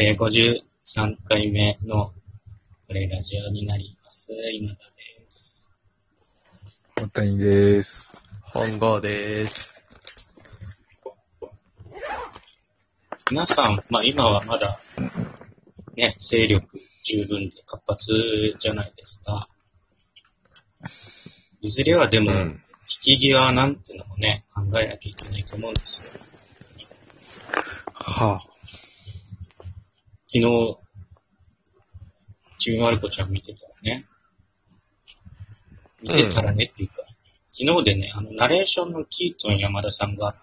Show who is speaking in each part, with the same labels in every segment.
Speaker 1: えー、53回目のこれラジオになります。今田です。
Speaker 2: 大谷です。
Speaker 3: 本郷です。
Speaker 1: 皆さん、まあ今はまだ、ね、勢力十分で活発じゃないですか。いずれはでも、
Speaker 3: うん。
Speaker 1: 引き際なんてのもね、考えなきゃいけないと思うんですよ。
Speaker 2: は
Speaker 1: 昨日、ちびまる子ちゃん見てたらね、見てたらねっていうか、昨日でね、あの、ナレーションのキートン山田さんが、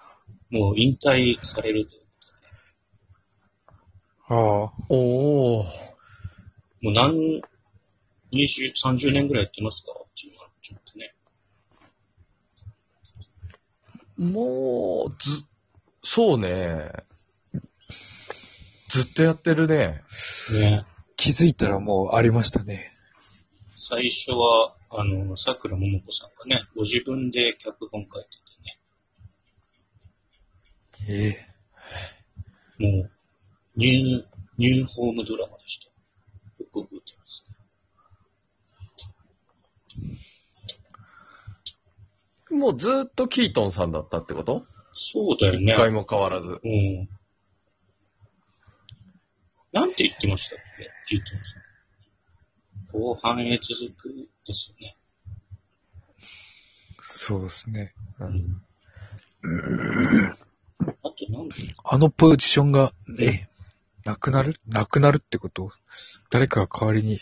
Speaker 1: もう引退されるという。
Speaker 2: あ、は
Speaker 3: おー。
Speaker 1: もう何、20、30年ぐらいやってますか？ちびまる子ちゃんってね。
Speaker 3: もう、ず、そうね。ずっとやってるね。
Speaker 1: ね。
Speaker 2: あ、気づいたらもうありましたね。
Speaker 1: 最初は、あの、桜ももこさんがね、ご自分で脚本書いててね、
Speaker 2: ええ
Speaker 1: もう、ニュー、ニューホームドラマでした。よく覚えてます。
Speaker 3: もうずっとキートンさんだったってこと？
Speaker 1: そうだよね。
Speaker 3: 一回も変わらず。
Speaker 1: うん。なんて言ってましたっけ？キートンさん。後半へ続くですよね。
Speaker 2: そうですね。
Speaker 1: うん。あとなんで
Speaker 2: あのポジションが、ね、なくなる？なくなるってこと？誰かが代わりに。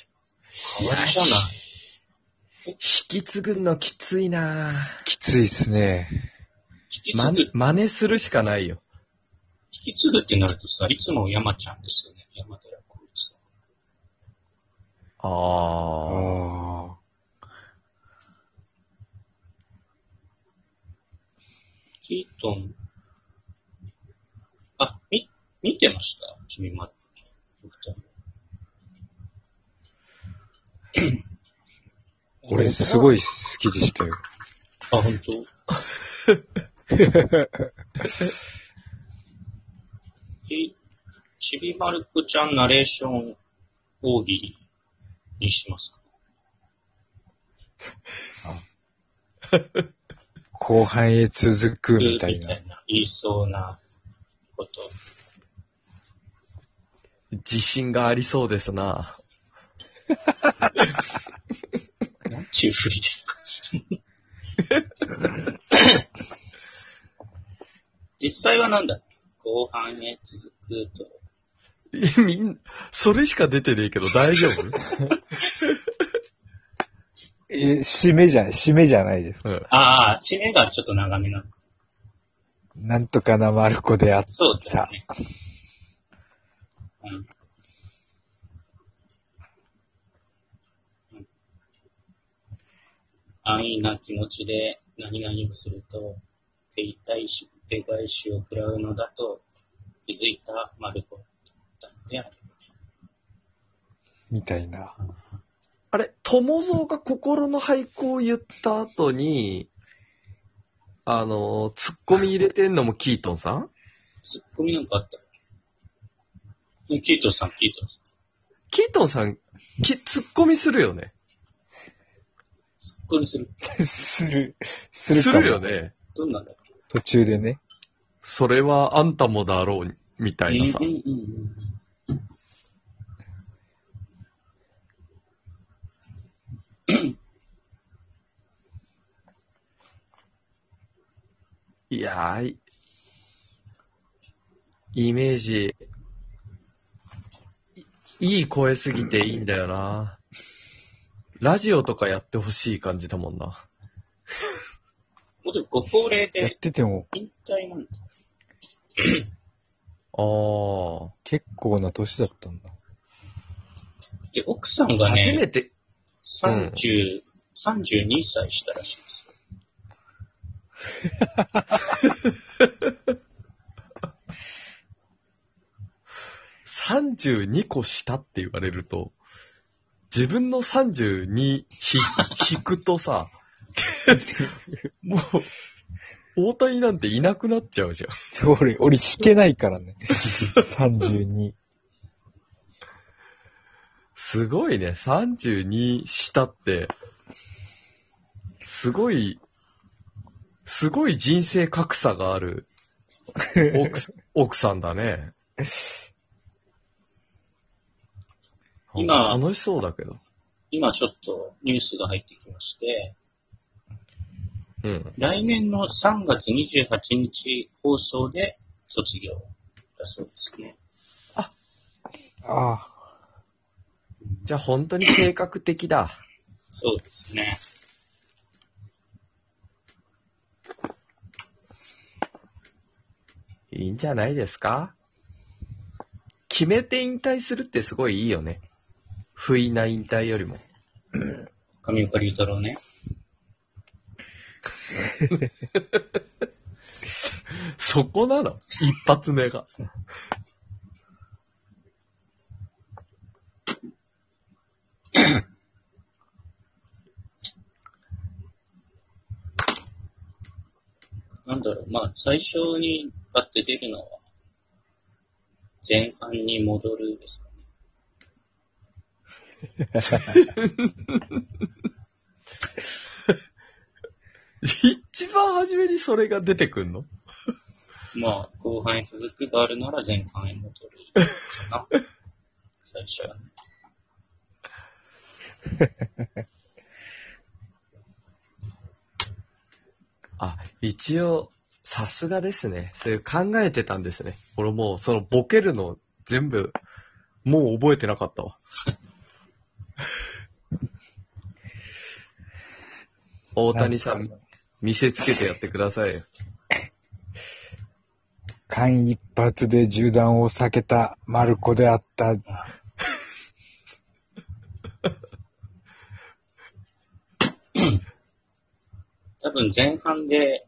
Speaker 1: 変わりじゃない。
Speaker 3: 引き継ぐのきついな
Speaker 2: きついっすね。
Speaker 3: ま
Speaker 1: 引き継ぐ、引
Speaker 3: 真似するしかないよ。
Speaker 1: き継ぐってなるとさ、いつも山ちゃんですよね。山寺宏一さん。
Speaker 3: あー。
Speaker 2: あ
Speaker 1: キートン、あ、み、見てました？ちびまる子ちゃん。お二人。
Speaker 2: あ。俺すごい好きでしたよ。
Speaker 1: あ、本当？ち、ちびまる子ちゃんナレーション大喜利にしますか？
Speaker 2: 後半へ続くみたいな。
Speaker 1: いな、言いそうなこと。
Speaker 3: 自信がありそうですな。
Speaker 1: なんちゅうふりですか？実際はなんだっけ？後半へ続くと。
Speaker 3: え、みん、それしか出てねえけど大丈夫？
Speaker 2: え、締めじゃ、締めじゃないです。
Speaker 3: うん。
Speaker 1: ああ、締めがちょっと長めなの。
Speaker 2: なんとかなまる子であっ
Speaker 1: そうだよね。うん。うん安易な気持ちで何々をすると、手痛いし、手返しを食らうのだと気づいたマルコだったである。
Speaker 2: みたいな。
Speaker 3: あれ、友蔵が心の俳句を言った後に、あの、ツッコミ入れてんのもキートンさん？
Speaker 1: ツッコミなんかあったっけ？キートンさん、キートンさん。
Speaker 3: キートンさん、きツッコミするよね。
Speaker 1: ツッコミする。
Speaker 2: する、す
Speaker 3: す
Speaker 2: るかも
Speaker 3: るよね。
Speaker 1: どんなんだっけ？
Speaker 2: 途中でね。
Speaker 3: それはあんたもだろう、みたいなさいやー、いイメージ、いいい声すぎていいんだよな。ラジオとかやってほしい感じだもんな。
Speaker 1: もうでもご高齢
Speaker 2: やっ
Speaker 1: で
Speaker 2: てても
Speaker 1: 引退なんだ。
Speaker 3: あー。
Speaker 2: 結構な年だったんだ。
Speaker 1: で、奥さんが
Speaker 3: 初め
Speaker 1: ね、
Speaker 3: て、
Speaker 1: 30、32歳したらしいですよ。
Speaker 3: 32個下って言われると、自分の32ひ引くとさ、もう、大谷なんていなくなっちゃうじゃん。
Speaker 2: ちょ俺、俺弾けないからね。32。
Speaker 3: すごいね。32したって、すごい、すごい人生格差がある奥 奥さんだね。
Speaker 1: 今
Speaker 3: 楽しそうだけど。
Speaker 1: 今ちょっとニュースが入ってきまして、
Speaker 3: うん。
Speaker 1: 来年の3月28日放送で卒業だそうですね。
Speaker 2: ああ。
Speaker 3: じゃあ本当に計画的だ。
Speaker 1: そうですね。
Speaker 3: いいんじゃないですか？決めて引退するってすごいいいよね。不意な引退よりも。
Speaker 1: 上岡龍太郎ね。
Speaker 3: そこなの？一発目が。
Speaker 1: なんだろう、まあ、最初にパッて出るのは、前半に戻るですかね。
Speaker 3: 一番初めにそれが出てくんの？
Speaker 1: まあ、後半へ続くがあるなら前半へ戻るかな。最初はね。
Speaker 3: あ、一応、さすがですね。そういう考えてたんですね。俺もう、そのボケるの全部、もう覚えてなかったわ。大谷さん、見せつけてやってくださいよ。
Speaker 2: 間一髪で銃弾を避けたマルコであった。
Speaker 1: 多分前半で、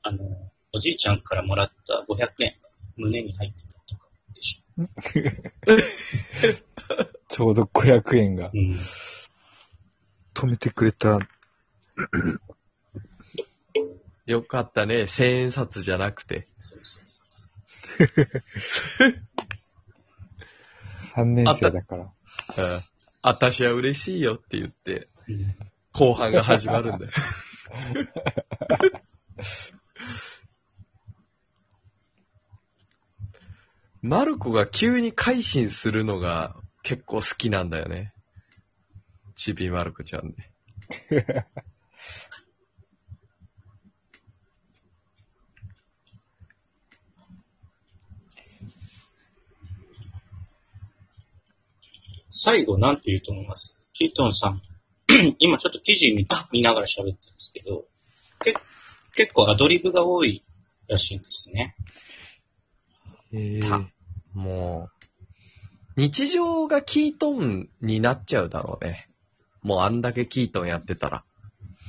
Speaker 1: あの、おじいちゃんからもらった500円が胸に入ってたとかでし
Speaker 2: ちょうど500円が
Speaker 1: ょ。うん。
Speaker 2: 止めてくれた。
Speaker 3: よかったね。千円札じゃなくて。
Speaker 1: そうそうそうそ
Speaker 2: 3年生だから。
Speaker 3: うん。あたしは嬉しいよって言って、後半が始まるんだよ。マルコが急に改心するのが結構好きなんだよね。ちびまる子ちゃんで。
Speaker 1: 最後なんて言うと思います？キートンさん。今ちょっと記事見た見ながら喋ってるんですけど、け結構アドリブが多いらしいんですね。
Speaker 2: ええ
Speaker 3: たもう、日常がキートンになっちゃうだろうね。もうあんだけキートンやってたら。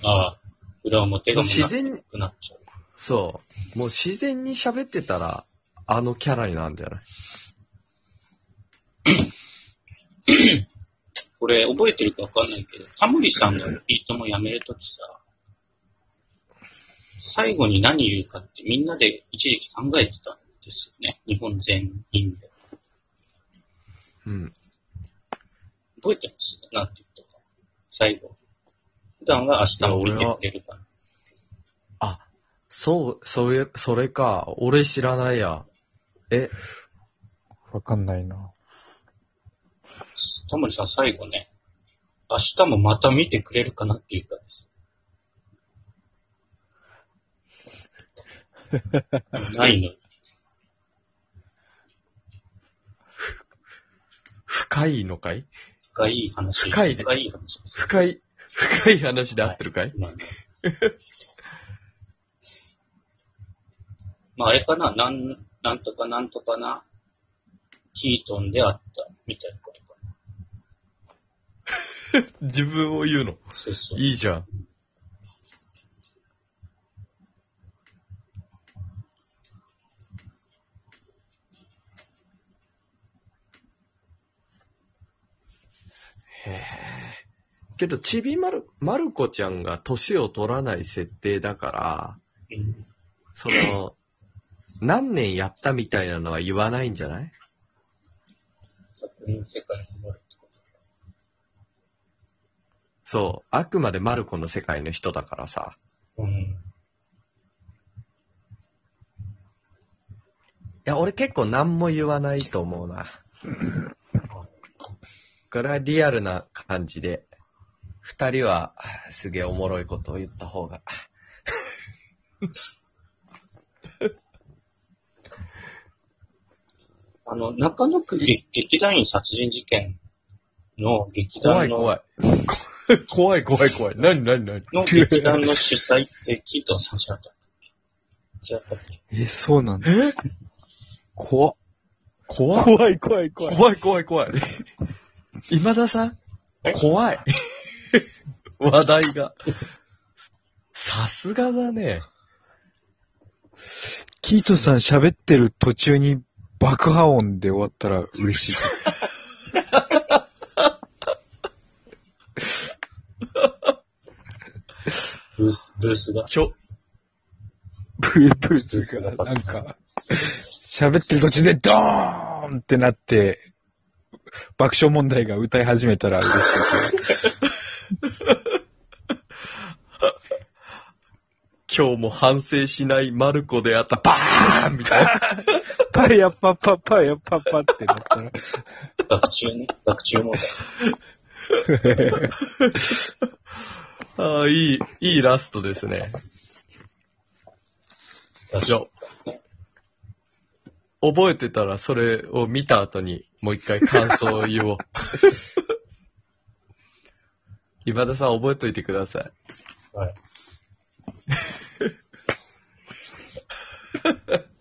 Speaker 1: ああ、裏表がもうな
Speaker 3: 自然
Speaker 1: くなっちゃう。
Speaker 3: そう。もう自然に喋ってたら、あのキャラになるんじゃない？
Speaker 1: これ覚えてるかわかんないけど、タモリさんのビートもやめるときさ、最後に何言うかってみんなで一時期考えてたんですよね。日本全員で。
Speaker 3: うん。
Speaker 1: 覚えてます？なんて言ったか。最後。普段は明日も見てくれるかな。
Speaker 3: あ、そう、それ、それか。俺知らないや。え、
Speaker 2: わかんないな。
Speaker 1: タモリさん最後ね、明日もまた見てくれるかなって言ったんですよ。ないの。
Speaker 3: 深いのかい
Speaker 1: 深い話。
Speaker 3: 深いね
Speaker 1: 深い話ですよ。
Speaker 3: 深い、深い話で合ってるかい、
Speaker 1: まあね。まあ、あれかな、なん、なんとかなんとかな、キートンであった、みたいなこと。
Speaker 3: 自分を言うの？
Speaker 1: そうそう。
Speaker 3: いいじゃん。へえ。けど、ちびまる、まる子ちゃんが年を取らない設定だから、
Speaker 1: うん
Speaker 3: その、何年やったみたいなのは言わないんじゃない？
Speaker 1: 作品の世界に戻る
Speaker 3: そう、あくまでマルコの世界の人だからさ。
Speaker 1: うん。
Speaker 3: いや、俺結構何も言わないと思うな。これはリアルな感じで、二人はすげえおもろいことを言った方が。
Speaker 1: あの、中野区劇劇団員殺人事件の劇団の、
Speaker 3: 怖い 怖い。怖い怖い怖い。何何何？
Speaker 1: の劇団の主催ってキートンさんじゃなかったっけ？違ったっけ？
Speaker 2: え、そうなんだ。
Speaker 3: え？
Speaker 2: 怖っ。
Speaker 3: 怖い
Speaker 2: 怖い怖い怖い。
Speaker 3: 怖い怖い怖い。今田さん？
Speaker 1: え？
Speaker 3: 怖い。話題が。さすがだね。
Speaker 2: キートさん喋ってる途中に爆破音で終わったら嬉しい。
Speaker 1: ブース、ブースが。
Speaker 3: ちょ、
Speaker 2: ブーブースが、なんか、喋ってる途中でドーンってなって、爆笑問題が歌い始めたら嬉しい。
Speaker 3: 今日も反省しないマルコであった、バーンみたいな。
Speaker 2: パヤパパパヤパパってなったら、
Speaker 1: 学中ね。学中問題。
Speaker 3: ああ、いい、いいラストですね。
Speaker 1: よ
Speaker 3: や、覚えてたらそれを見た後にもう一回感想を言おう。今田さん覚えといてください。
Speaker 1: はい。